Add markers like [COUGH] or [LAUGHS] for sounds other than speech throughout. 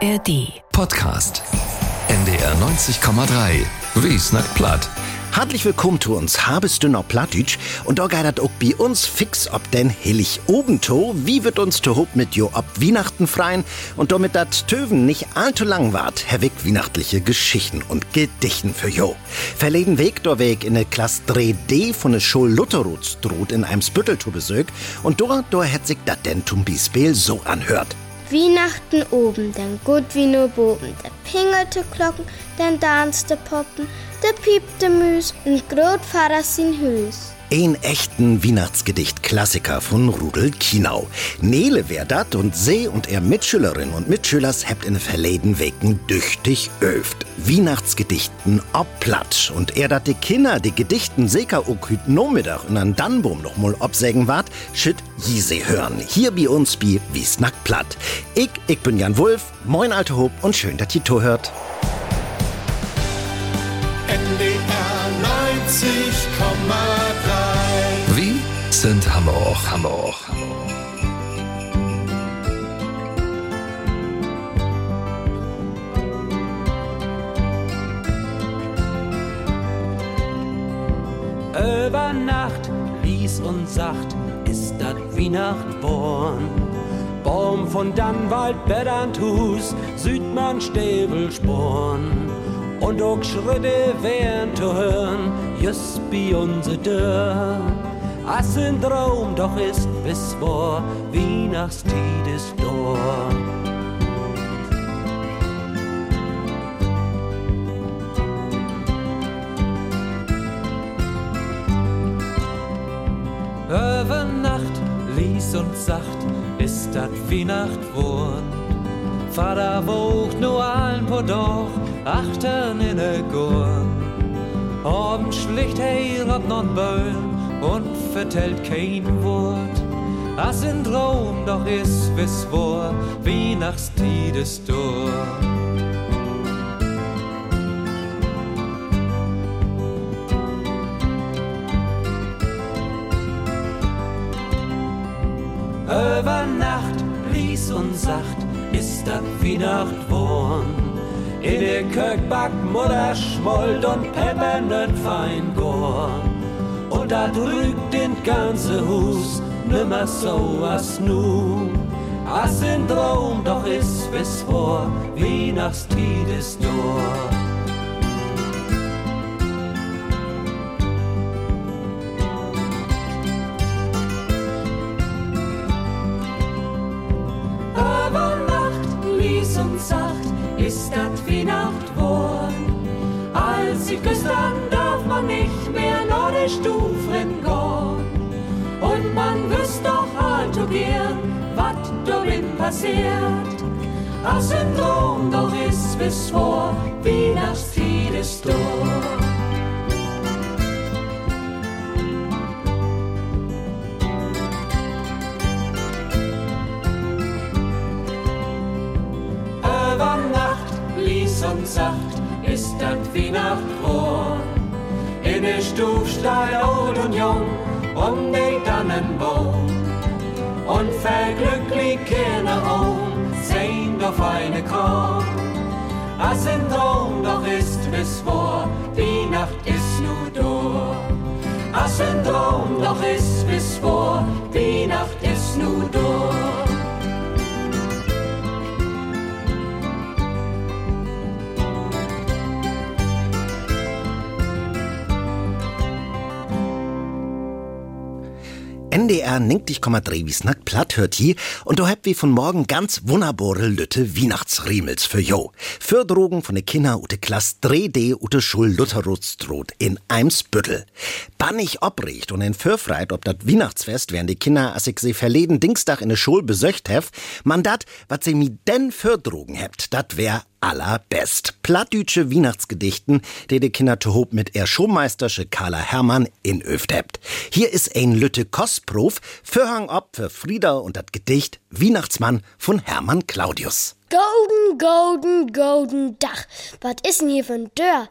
ARD. Podcast. NDR 90,3. Wie snackt platt. Hartlich willkommen zu uns, habest du noch Plattdeutsch? Und da geht auch bei uns fix ob denn hillig obento, wie wird uns to hob mit jo ob Weihnachten freien und damit dat Töven nicht allzu lang wart, herweg weihnachtliche Geschichten und Gedichten für jo. Verleden Weg der Weg in ne Klasse 3D von ne Schul Lutherruts droht in einem Spüttel zu Besög und dort, da hätt sich dat denn zum Beispiel so anhört. Weihnachten oben, dann gut wie nur boben. Da pingelte Glocken, dann tanzte Poppen, da piepte Müs und Großvater sin Hüs. Ein echten Weihnachtsgedicht-Klassiker von Rudel Kienau. Nele wär dat und See und er Mitschülerinnen und Mitschülers hebt in verleden Wegen düchtig öft. Weihnachtsgedichten ob platt. Und er dat die Kinder die Gedichten seker auch hüt Nomiddag und an Dannbum noch mal obsägen wart, schit jise hören. Hier bei uns bi wie snack platt. Ich, ich bin Jan Wulf, moin alte Hob und schön, dass ihr to hört. NDR 90,3 Wie sind Hamburg, Hamburg. Über Nacht, Lies und Sacht, ist dat Weihnacht born. Baum von Dannwald, Beddanthus, Südmann, Stäbelsporn. Und auch Schritte wären zu hören, just bei unser Dörr. As ein Traum, doch ist bis vor Weihnachtstied ist dort. Über Nacht, Lies und Sacht, ist dat Weihnacht worden. Vater wogt nur ein paar doch, achtern in der Gorn. Abend schlicht heirat non Bölln und vertellt kein Wort. As in Traum doch is bis vor Weihnachtstied ist dort. Über Nacht, Lies und Sacht, ist dat Weihnacht worn. In der Kirk backt Mutter Schmold und Peppernet fein Gorn. Da drückt den ganze Hus nimmer so as nu. As in Traum doch is bis vor Weihnachtstied ist dort. Passiert. Als ein Traum doch ist bis vor Weihnachtstied ist dort. Über Nacht, Lies und Sacht, ist dat Weihnacht worden. In der Stufstein old und jung, um den Tannenbaum. Und verglücklich Kinder um, sehn auf eine Korn. As in Traum doch ist bis vor, die Nacht ist nu da. As in Traum doch ist bis vor, die Nacht ist nu da. NDR 90,3 wie snack platt hört hier und da habt wir von morgen ganz wunderbare Lütte Weihnachtsriemels für jo. Förderungen von de Kinder ute Klasse 3D ute Schul Lutherrutstroth in Eimsbüttel. Bannig obricht und in Fürfreit ob dat Weihnachtsfest während die Kinder as ich sie verleden Dienstag in de Schul besöcht hef, man dat, wat sie mi denn Fördrogen hebt, dat wär allerbest. Plattdütsche Weihnachtsgedichten, die die Kinder zu hob mit er Showmeistersche Carla Hermann in Öft. Hier ist ein Lütte Kostprof, Förhang ob für Frieda und das Gedicht Weihnachtsmann von Hermann Claudius. Golden, golden, golden Dach. Was ist denn hier für ein Dörr?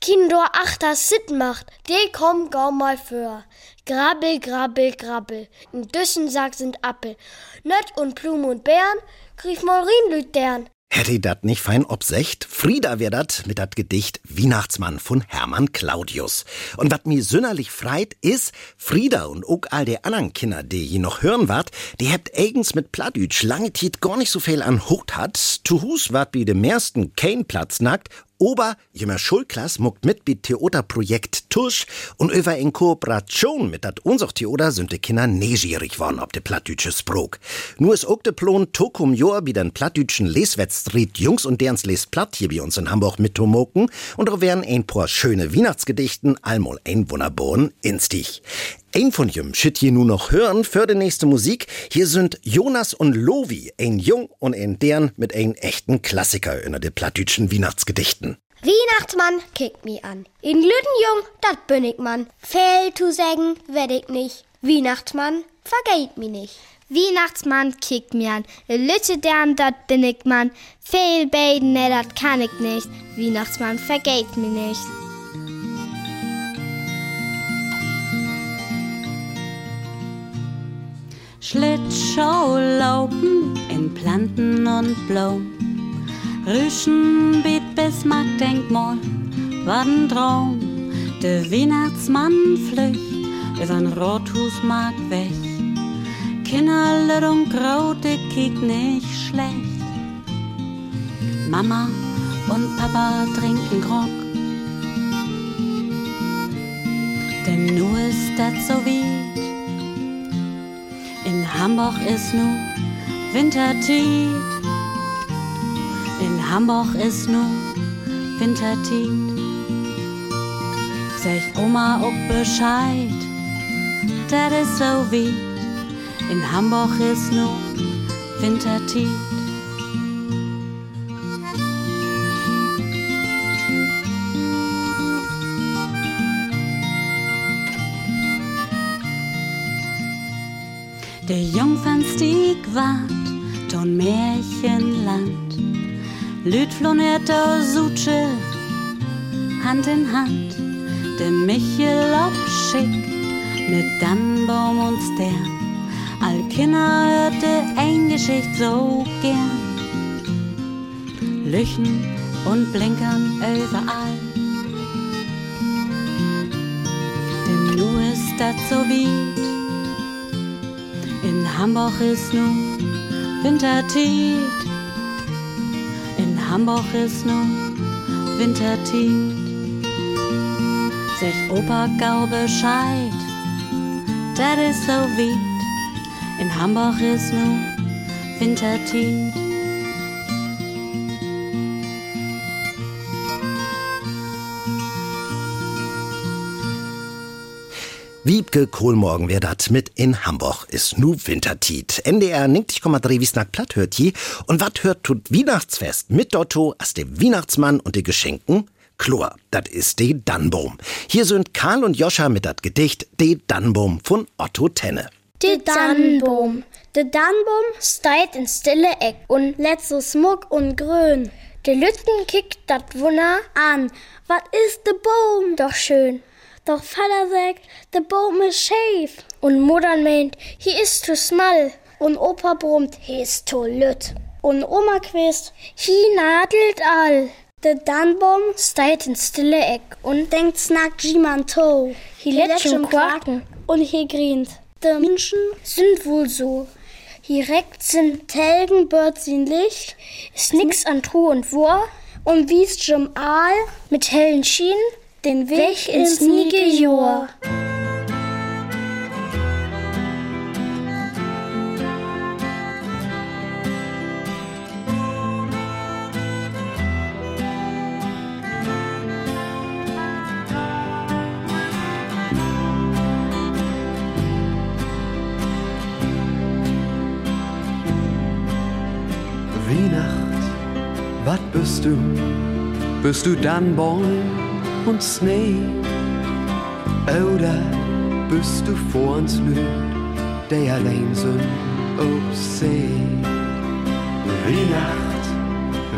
Kinder achter Sit macht, die kommt gau mal für. Grabbel, grabbel, grabbel. In Düssensack sind Appel. Nött und Blumen und Beeren, krieg mal Rienlüt dern. Hätte dat nicht fein obsecht? Frieda wär dat mit dat Gedicht Weihnachtsmann von Hermann Claudius. Und wat mi sünnerlich freit is, Frieda und ook all de anderen Kinder, die je noch hören wart, die hebt eigens mit Plattdütsch lange Tiet gar nicht so viel an Hut hat. Zu Hus wart wie dem meisten kein Platz nackt Ober jemmer Schulklass muckt mit bi Theaterprojekt Tusch und über in Kooperation mit dat unser Theater sind die Kinder neugierig worden ob de plattdütsche Sprog. Nur is ook de Plon Tokum Jor wie den plattdütschen Leswettstreet Jungs und derens les platt hier bei uns in Hamburg mit und da wären ein paar schöne Weihnachtsgedichten allmol ein Wunderborn instig. Ein von jem schütt je nur noch hören für die nächste Musik. Hier sind Jonas und Lovi, ein Jung und ein deren mit ein echten Klassiker in de plattdütschen Weihnachtsgedichten. Weihnachtsmann kickt mi an. In Lüdenjung, dat bin ich man. Fehl zu sagen, werd ich nicht. Weihnachtsmann, vergeht mi nicht. Weihnachtsmann kickt mi an. Lütte dern, dat bin ich man. Fehl beten, ne, dat kann ich nicht. Weihnachtsmann, vergeht mi nicht. Schlittschuh laufen in Planten und Blumen. Rüschen biet Bismarck-Denkmal, war ein Traum. Der Weihnachtsmann flücht übern Rothusmarkt weg. Kinderler und Graute kiek nicht schlecht. Mama und Papa trinken Grog. Denn nu ist dat so weit. In Hamburg ist nu Wintertied. In Hamburg ist nu Wintertied. Sag Oma auch Bescheid, dat is so weit. In Hamburg ist nu Wintertied. Der Jungfernstieg wart, ton Märchenland. Aus Sutsche, Hand in Hand. Der Michel obschick, mit Dannbaum und Stern. All Kinder hörte ein Geschicht so gern. Lüchen und Blinkern überall. Denn nu ist dat so weit. In Hamburg ist nu Wintertied. In Hamburg ist nu Wintertied. Opa gau Bescheid, dat is so weit. In Hamburg ist nu Wintertied. Wiebke Kohlmorgen wär dat mit in Hamburg is nu Wintertiet. NDR 90,3 wie snack platt hört je. Und wat hört tut Weihnachtsfest mit Dotto as de Weihnachtsmann und de Geschenken? Chlor, dat is de Dannbaum. Hier sind Karl und Joscha mit dat Gedicht De Dannbaum von Otto Tenne. De Dannbaum. De Dannbaum steit in stille Eck und lädt so smug und grün. De Lütten kickt dat Wunder an. Wat is de Baum doch schön. Doch Vater sagt, der Baum ist schief. Und Mutter meint, hier ist zu small. Und Opa brummt, hier ist zu lütt. Und Oma quest, hier nadelt all. Der Dannbaum steht in stille Eck und denkt snackt jemand to. Hier lässt schon quaken und hier grient. Die Menschen sind wohl so. Hier reckt sind Telgen, Birds in Licht, ist nix an Truhe und Wur und wiest schon Aal mit hellen Schienen den Weg ins niege Jor. Weihnacht, wat bist du? Bist du dann Baum und Schnee? Oder bist du vor uns Lüd, der allein sind auf See? Weihnacht,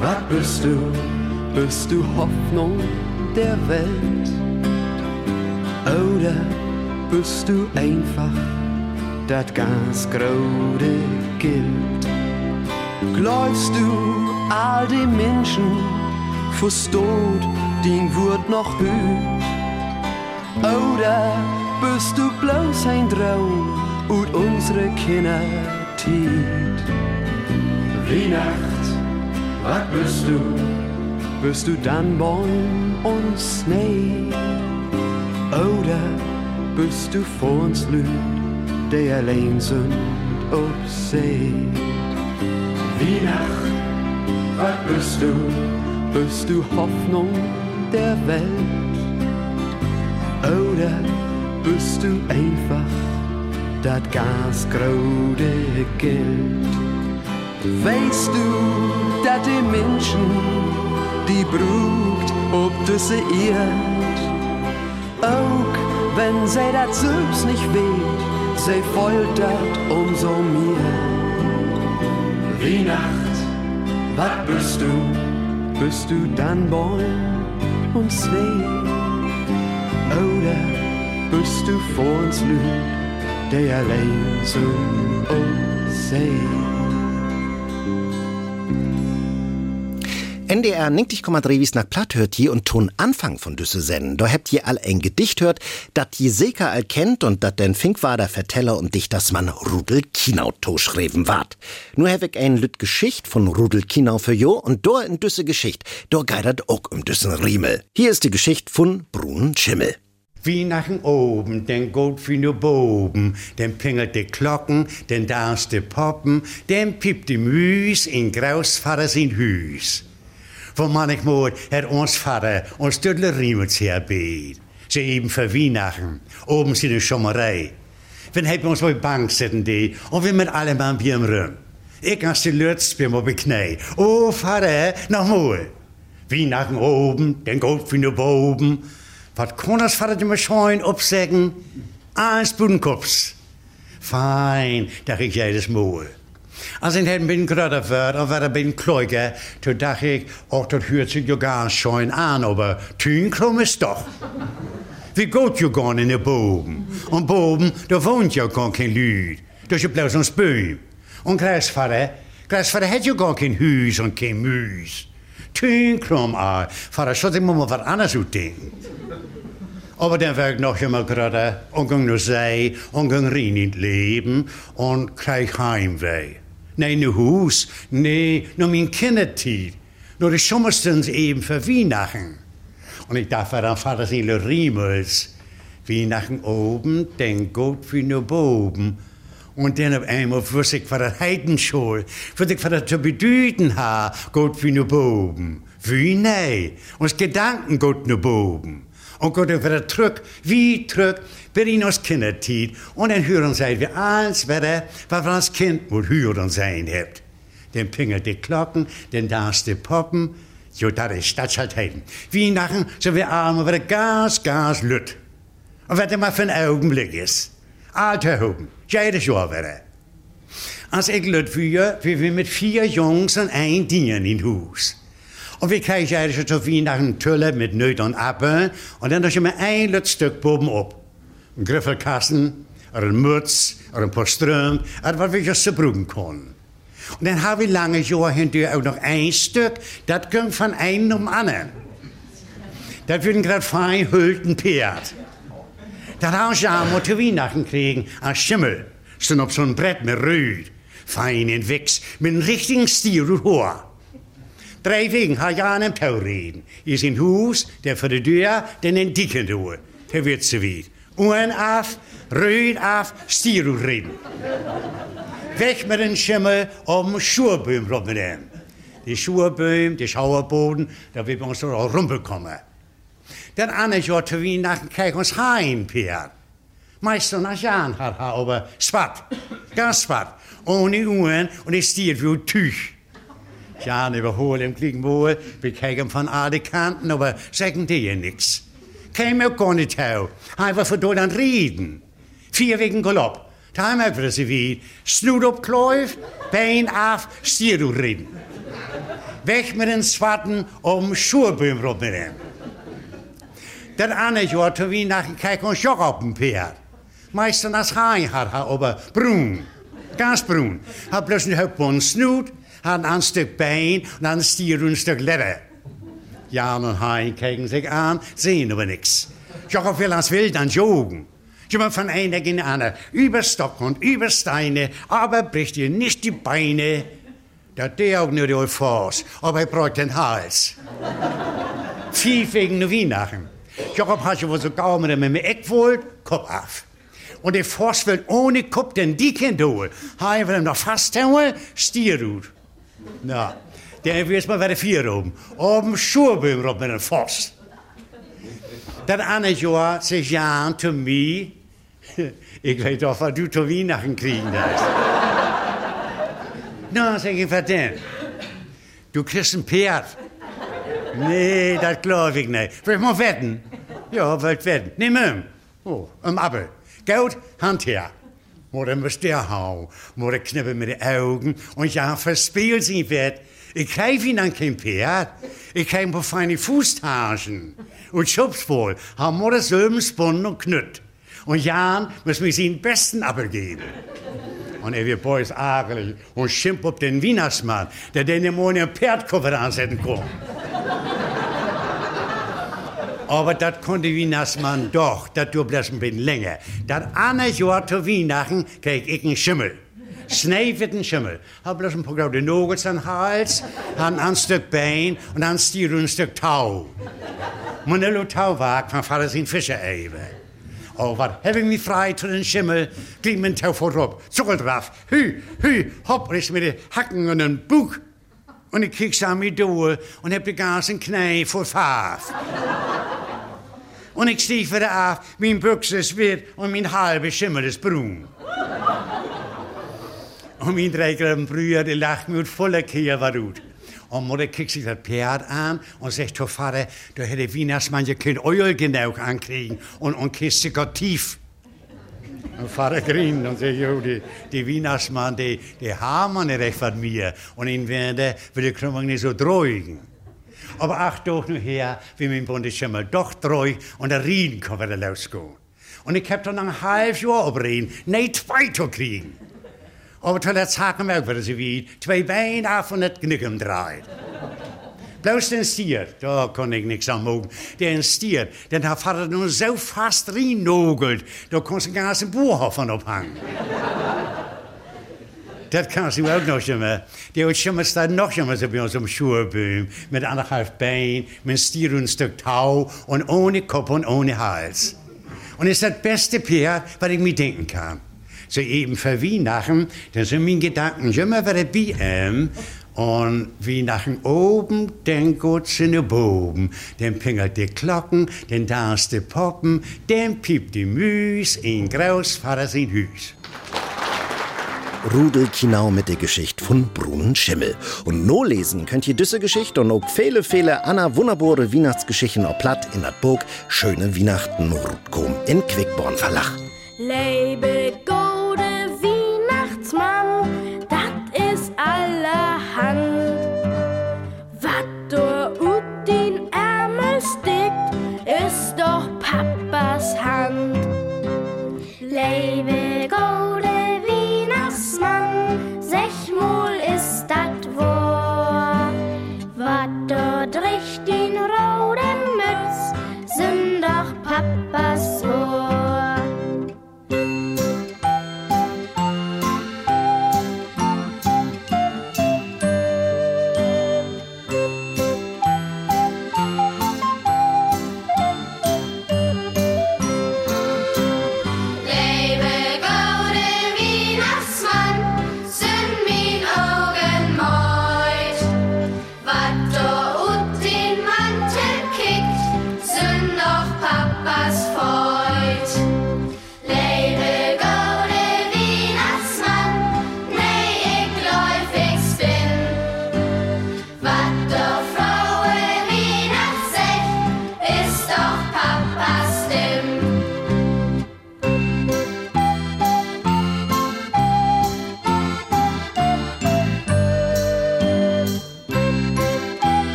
wat bist du? Bist du Hoffnung der Welt? Oder bist du einfach dat ganz grode Gilt? Glaubst du all die Menschen versteht dein Wort noch hüt. Oder bist du bloß ein Traum und unsere Kinder tiet? Weihnacht, was bist du? Bist du dann Baum und Schnee? Oder bist du vor uns Lüd, der allein sind ob See? Weihnacht, was bist du? Bist du Hoffnung der Welt? Oder bist du einfach das ganz grode Geld? Weißt du, dass die Menschen, die brucht ob diese Erd, auch wenn sie das selbst nicht weht, sie foltert umso mehr. Weihnacht, was bist du? Bist du dann Bäum und Schnee? Oder bist du vor uns Lüd, der allein so oh, NDR 90,3 wies nach Platt hört hier und Ton Anfang von düsse Sennen. Da habt ihr all ein Gedicht hört, dat die Seka all kennt und dat den Finkwader Verteller und Dichtersmann Rudel Kinau schreiben ward. Nur hab ich ein Lüt Geschicht von Rudel Kinau für jo und do in düsse Geschicht, do geidert auch um düssen Riemel. Hier ist die Geschicht von Brun Schimmel. Wie nach oben, den geht wie nur boben, den pingelt die Glocken, den darfst die Poppen, den piept die Müs in Grausvater sein Hüs. Voor manchmal hat ons Vater ons dulle Riemels herbeet. Ze eben für Weihnachten, oben sind eine Schommerei. Wenn heb ons bei Bank zitten die, und wir mit allem am Bier im Rum. Ich als die Lutz bin mal beknei. Oh, Vater, noch mal. Weihnachten oben, den Gold wie nur oben. Was kann das Vater dem Schein absägen? Eins Budenkops. Fein, da ich jedes Mal. Als ik het ben groter werd, of werd ben kloiger, toen dacht ik, oh, dat hört sich ja ganz schön an, aber tun krumm ist doch. Wie geht ja gar in de boven. Und boven, da wohnt ja gar kein Lüd. Das ist ja bloß ein Spüm. Und Kreisvater, Kreisvater hat ja gar kein Hüs und kein Müs. Tun krumm an, Vater, sollte ich mal was anderes denken. Aber dann werd ich noch immer gerade und ging nur sei und ging rein in Leben und krieg Heimweh. Nee, nu Hus, nee, nur mein Kindertied. Nur die Sommerstens eben für Weihnachten. Und ich darf dann Vater Seele Riemels. Weihnachten oben, den Gott wie nur boben. Und dann auf einmal wusste ich, was das Heidenschul, was ich, was das zu bedeuten habe, Gott wie nur boben. Wie nee, uns Gedanken Gott nur Und Gott wieder zurück, wie zurück, bis in ons kindertijd. Und dann hören sie, wie alles wieder, was wir als Kind wohl hören sein habt. Den pingelt die Glocken, den darfst die Poppen. Jo, das ist das halt heim. Weihnachten sind wir arme wieder ganz, ganz lütt. Und was immer für ein Augenblick ist. Alter Huben, jedes Jahr wieder. Als ich lütt wie wir mit vier Jungs und ein Dien in Hus. Und wir kriegen ja so Weihnachten Tülle mit Nöt und Apfel. Und dann noch immer ein letztes Stück boben ab. Ein Griffelkasten, oder ein Mütz, oder ein paar Ström, oder was wir just brauchen können. Und dann haben wir lange Jahre hinterher auch noch ein Stück, das ging von einem zum anderen. Das würden gerade fein hülten Pferd. Das haben sie einmal zu Weihnachten kriegen, als Schimmel. Stand auf so ein Brett mit Rüd. Fein in Wichs, mit einem richtigen Stil und Haar. Drei Wegen hat ja an einem Tau reden. Is in Hus, der für die Tür, den in Dicken Tür. Der wird so weit. Ohren auf, Rüd auf, Stil reden. Weg mit den Schimmel um Schuhböhm rumnehmen. Die Schuhböhm, die Schauerboden, da wird uns so rumbekommen. Dann andere Jahr zu Weihnachten krieg uns heim, Pierre. Meister nach Jan hat er aber swart, ganz swart, ohne Uhren und es stiert wie ein Tuch. Jan überholen im Kliegenwohl, wir kriegen von alle Kanten, aber sagen die ja nix. Kein mir gar nicht hau, einfach für dort an reden. Vier wegen Galopp. Da haben wir sie wie op Kluif, Bein auf, Stier reden. Weg mit den Swatten um Schuhböhm rumrennen. Der andere Jahr zu Weihnachten kijk ons ook op een Pferd. Meistens als Hein hat er aber brun, ganz brun. Hat bloß einen Haupt Snoet, hat ein Stück Bein und ein Stier und ein Stück Leder. Jan und Hein kijken sich an, sehen aber nichts. Joggen will als wild an Jogen. Immer von einer in andere, über Stock und über Steine, aber bricht ihr nicht die Beine. Da der auch nur die Force, aber er bräucht den Hals. Viel wegen Weihnachten. Jakob hat wohl so kaum mit dem Eck wohl, Kopf auf. Und der Forst will ohne Kopf den Dicken holen. Hein will ihm noch fast holen, Stierrut. Na, der wirst mal wieder vier oben. Oben Schuhböhm mit dem Forst. Dat andere Jahr sagt Jan zu [LAUGHS] mir, ich weiß doch, was du zu Weihnachten kriegen hast. Na, sag ich, was denn? Du kriegst ein Pferd. Nee, das glaube ich nicht. Willst du mal wetten? Ja, wollt wetten. Nimm ihm. Oh, ein Appel. Geld, Hand her. Oder muss der hauen. Oder knippen mit den Augen. Und ja, verspielt sie wird. Ich krieg ihn an kein Pferd. Ich paar feine Fußtaschen. Und schubs wohl. Haben wir das selben Spunnen und Knütt. Und Jan muss mir seinen besten Appel geben. Und er wird boys ärgerlich und schimpft auf den Wienersmann, der den ohne Pferdkoffer ansetzen kann. Aber das konnte Wienersmann doch, das du bloß ein bisschen länger. Das eine Jahr zu Weihnachten krieg ich einen Schimmel. Ein Schimmel. Hab bloß ein paar graue Nogels an den Hals, hab ein Stück Bein und ein Stier und ein Stück Tau. Manello Tau war, von Vater sein Fischer eben. Oh, wat heb ik me frei zu den Schimmel, klimt mein Tau vorop, zuckelt drauf, hü, hü, hopp, riss mit den Hacken und den Bug. Und ich krieg's an mir durch und hab die ganzen Knie vor Pfaff. Und ich stieg wieder auf, mein Büchse ist wird und mein halber Schimmel ist brun. Und mein dreigelben Brüder, die lacht mir voller Kehr war gut. Und Mutter kriegt sich das Pferd an und sagt Vater, du hätte Wienersmann ja kein Öl genau ankriegen und, und Kiste Gott tief. Und Vater grinst und sagt, jo, die, die Wienersmann, die, die haben nicht recht von mir. Und ihn werde, die Krümmung nicht so dreugen. Aber ach doch nur her, wie mein Bundeschimmel doch treu und der Rien kann wieder losgehen. Und ich hab dann ein halbes Jahr abreden, nicht zwei zu kriegen. Aber til dat takken meg for det så vidt. Twee bein af und das Knick umdreht. Bloß den Stier, da kann ich nichts anmogen. Den Stier, den hat Vater nur so fast reinnogelt, da kannst du den ganzen von abhängen. das kannst du auch noch immer. Der hat schon mal noch immer so bei uns am Schuhböhm, mit anderthalb Bein, mit Stier und Stück Tau und ohne Kopf und ohne Hals. Und ist das beste Pferd, was ich mir denken kann so eben für Weihnachten, dann sind meine Gedanken immer wieder bei ihm. Und Weihnachten oben, dann geht's in den Boben. Dann pingelt die Glocken, dann tanzt die Poppen, dann piept die Müs in Großvater sein Hüs. Rudel Kinau mit der Geschichte von Brunnen Schimmel. Und no lesen könnt ihr diese Geschichte und auch viele, viele Anna wunderbare Weihnachtsgeschichten auf Platt in der Burg Schöne Weihnachten Rutkom in Quickborn Verlach. Lebe Lebe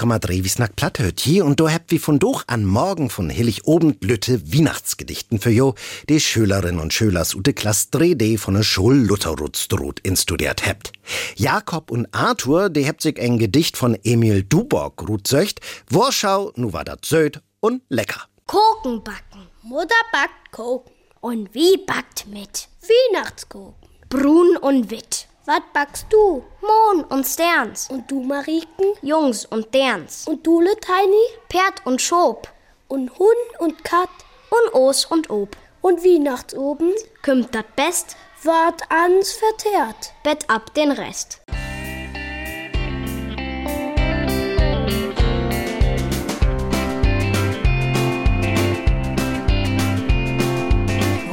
6,3 Wiesnack Platthöt hier und du habt wie von doch an morgen von Hillig obend Lütte Weihnachtsgedichten für jo, die Schülerinnen und Schülers ute Klass 3D von der Schul Lutherutstrot instudiert habt. Jakob und Arthur, die habt sich ein Gedicht von Emil Duborg rutzöcht, Worschau, nu war dat söd und lecker. Kuchen backen. Mutter backt Kuchen. Und wie backt mit? Weihnachtskuchen. Brun und Witt. Was backst du? Mond und Sterns. Und du, Mariken? Jungs und Derns. Und du, Tiny? Pferd und Schob. Und Hund und Kat. Und Os und Ob. Und Weihnachtsobend? Kümmt dat Best? Wart ans verteert. Bett ab den Rest.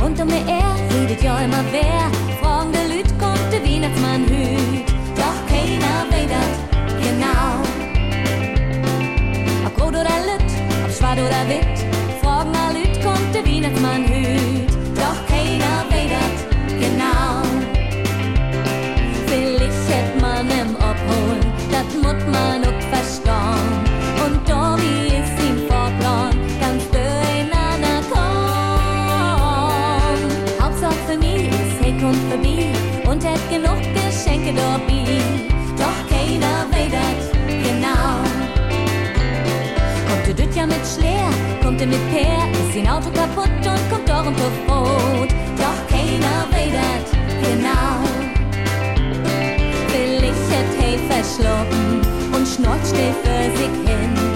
Rund um die Erde redet ja immer wer der Weihnachtsmann hüt, doch keiner weiß das genau. Vielleicht hätt man ihm abholen, das muss man auch. Und wie ist ihm Vorplan, ganz durcheinander kommen. Hauptsache für mich ist, hey, kommt vorbei und hat genug Geschenke dabei. Doch keiner weiß das genau. Kommt du ja mit Schleer, kommt er mit Peer, ist sein Auto kaputt und kommt auch ein Brot. Doch keiner das genau. Vielleicht hat hey verschlucken und schnorcht für sich hin.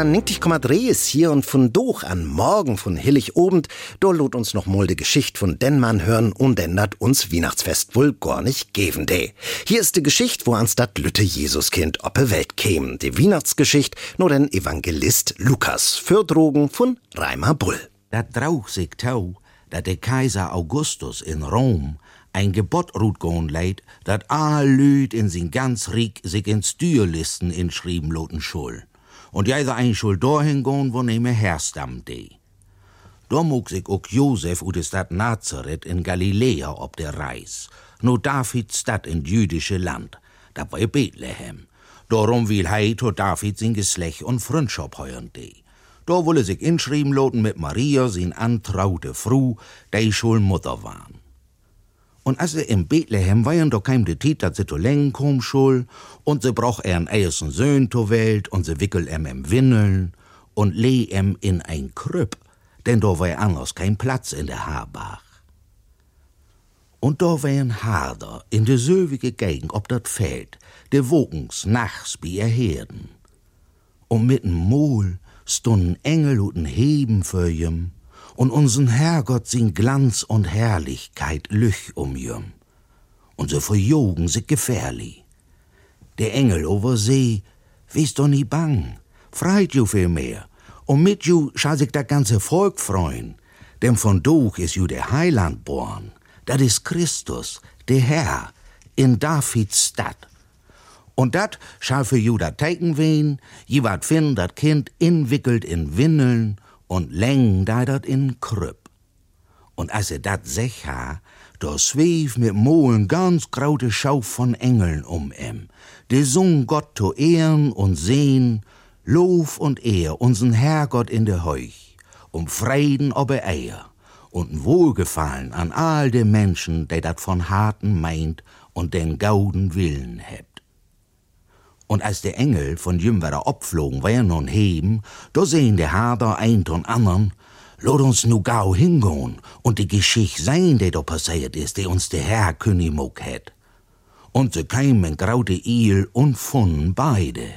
NDR 90,3 ist hier und von doch an morgen von Hillig obend, da lot uns noch mal die Geschichte von Denmann hören und ändert uns Weihnachtsfest wohl gar nicht geben de. Hier ist die Geschichte, wo ans dat Lütte Jesuskind oppe Welt käm. Die Weihnachtsgeschichte nur den Evangelist Lukas für Drogen von Reimer Bull. Dat drauch sich tau, dat der Kaiser Augustus in Rom ein Gebot rutgon leid, dat all Lüd in sin ganz Riek sich in Stürlisten inschrieben loten schul. Und jeder ein schul dorhin gon, wo nehme Herrstam de. Da mog sich ook Josef ut de Stadt Nazareth in Galiläa ob der Reis. No Davids Stadt in jüdische Land. Da war Bethlehem. Darum will hei to David sin Geschlecht und Freundschaft heuern de. Da wolle sich inschrieben loten mit Maria, sin antraute Fru, dei schul Mutter waren. Und als er in Bethlehem waren, da keim de Tit, dat sie to leng kom schul, und sie brauch er en eiersen Söhn to Welt, und sie wickel em im Windeln, und leh em in ein Krüpp, denn da war anders kein Platz in der Haarbach. Und da war ein Harder in de söwige Gegend ob dat Feld, de wogens nachts bi er Herden. Und mit'n Mol stunden Engel und Heben für jem, und unsern Herrgott sin Glanz und Herrlichkeit lüch um. Und so verjogen sich gefährlich. Der Engel over See, wie's doch nie bang, freit ju viel mehr, und mit ju schall sich das ganze Volk freuen, denn von doch is ju der Heiland born, dat is Christus, der Herr, in Davids Stadt. Und dat schall für ju dat Teiken wehen, je wat find dat Kind inwickelt in Windeln und läng da dat in Krüpp. Und als er dat sech ha, da schweef mit Mohlen ganz graute Schau von Engeln um em. De sung Gott to ehren und sehn, Lof und Ehr unsern Herrgott in der Heuch, um Frieden ob er Eier und n Wohlgefallen an all de Menschen, der dat von harten meint und den gauden Willen hebt. Und als der Engel von Jümwerer opflogen, er nun heben, da sehen der Hader ein und andern, Lot uns nu gau hingehen und die Geschichte sein, die da passiert ist, die uns der Herr König muck hat. Und sie kämen graute Il und funden beide,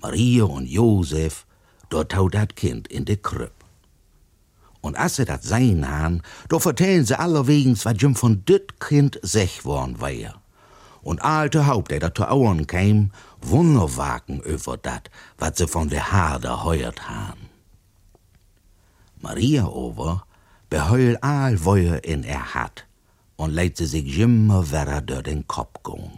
Maria und Josef, dort tau dat Kind in de Krüpp. Und als sie dat sein han, da vertellen sie allerwegens, was jüm von dit Kind sech worn war. Und alte Haupt, der zu Auern käm, Wunderwagen über dat, wat sie von der Harder heuert han. Maria over beheul all Feuer in er hat und leidt sie sich immer wieder durch den Kopf gehen.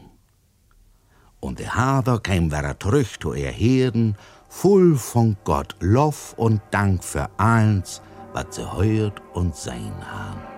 Und der Hader käm wieder zurück zu er Herden, voll von Gott, Lob und Dank für alles, was sie heuert und sein haben.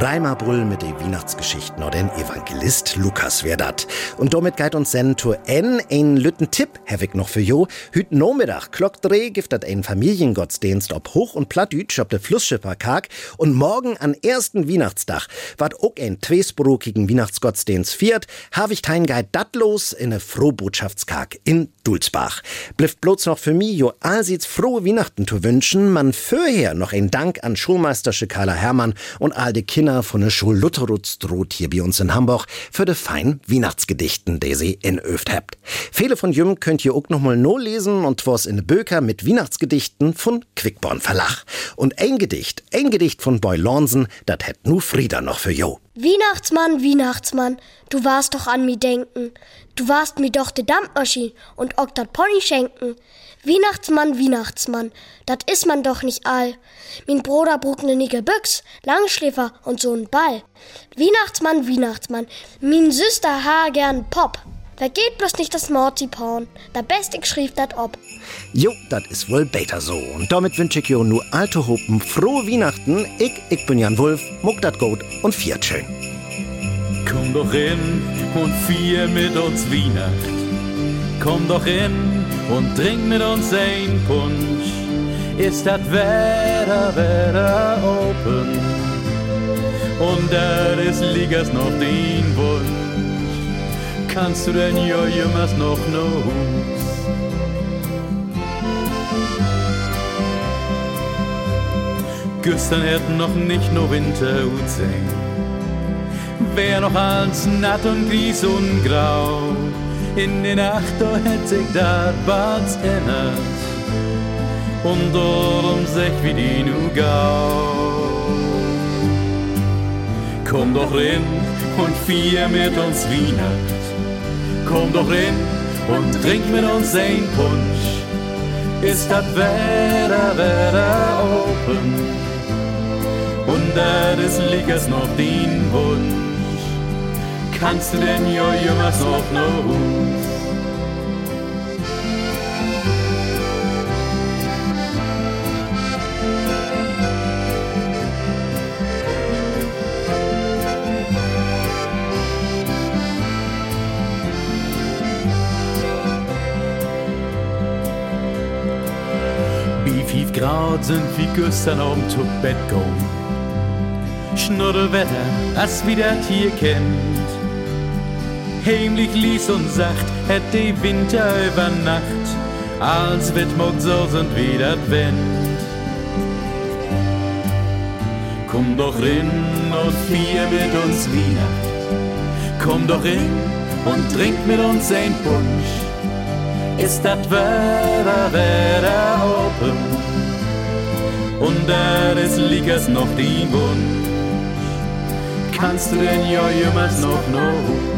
Reimer Brüll mit den Weihnachtsgeschichten oder den Evangelist Lukas wer dat. Und damit geht uns sen zu en ein lütten Tipp, hab ich noch für jo. Hüt Nachmittag, Glock dreh, gibt dat ein Familiengottesdienst ob Hoch- und Plattdütsch ob de Flussschipperkark. Und morgen an ersten Weihnachtstag, wat auch ein tweesbrokigen Weihnachtsgottesdienst viert, hab ich kein Guide dat los in ne Frohbotschaftskark in Dulsbach. Blifft bloß noch für mi jo allseits frohe Weihnachten zu wünschen, man vorher noch ein Dank an Schulmeister Schikala Hermann und all die Kinder von der Schul Lutherutz droht hier bei uns in Hamburg für de fein Weihnachtsgedichten, die sie in Öft habt. Viele von jüm könnt ihr auch noch mal no lesen und was in de Böker mit Weihnachtsgedichten von Quickborn Verlag. Und ein Gedicht, ein Gedicht von Boy Lornsen, dat hätt nu Frieda noch für jo. Weihnachtsmann, Weihnachtsmann, du warst doch an mi denken. Du warst mir doch de Dampfmaschine und auch dat Pony schenken. Weihnachtsmann, Weihnachtsmann, dat is man doch nicht all. Min Bruder brug ne nicke Büchs, Langschläfer und so'n Ball. Weihnachtsmann, Weihnachtsmann, min Süster ha gern Pop. Da geht bloß nicht das Mortiporn, da best ich schrieb dat ob. Jo, dat is wohl beter so. Und damit wünsch ich jo nu alte Hopen frohe Weihnachten. Ich, ich bin Jan Wulf, muck dat gut und viert schön. Komm doch in und vier mit uns Weihnacht. Komm doch in und trink mit uns ein Punsch. Ist das Wetter, Wetter open? Und da ist liegers noch den Wunsch. Kannst du denn ja jemals noch no Hus? Gestern hätten noch nicht nur Winter sehen. Wär noch alles natt und gries und grau. In den Nacht, da hätt sich dat bald ändert. Und darum sech wie die nu gau. Komm doch rein und vier mit uns Weihnacht. Komm doch rein und trink mit uns ein Punsch. Ist das Wetter, Wetter open? Und das ist liegers noch den Wunsch. Kannst du denn ja jemals noch noch Hus? Wie fünf Grad sind wie gestern Abend zu Bett gegangen. Schnurrwetter, wie das hier kennt. Heimlich ließ und sagt, hätt die Winter über Nacht, als wird morgen so sind wie das Wind. Komm doch rein und vier mit uns Weihnacht. Komm doch rein und trink mit uns ein Punsch. Ist das Wetter, Wetter open? Und da ist liegers noch die Wunsch. Kannst du denn ja jemals noch noch?